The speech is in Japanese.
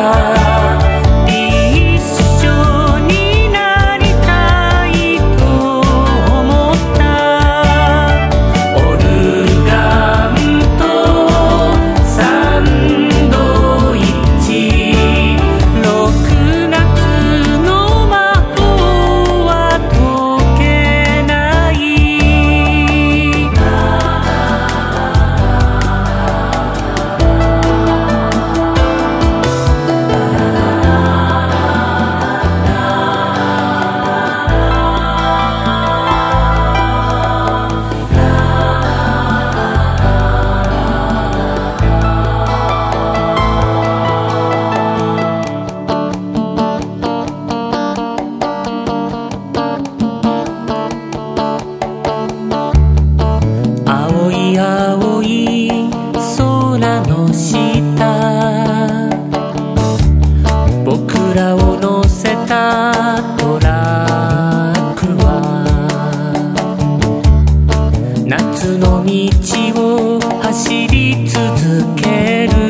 time. 夏の道を走り続ける。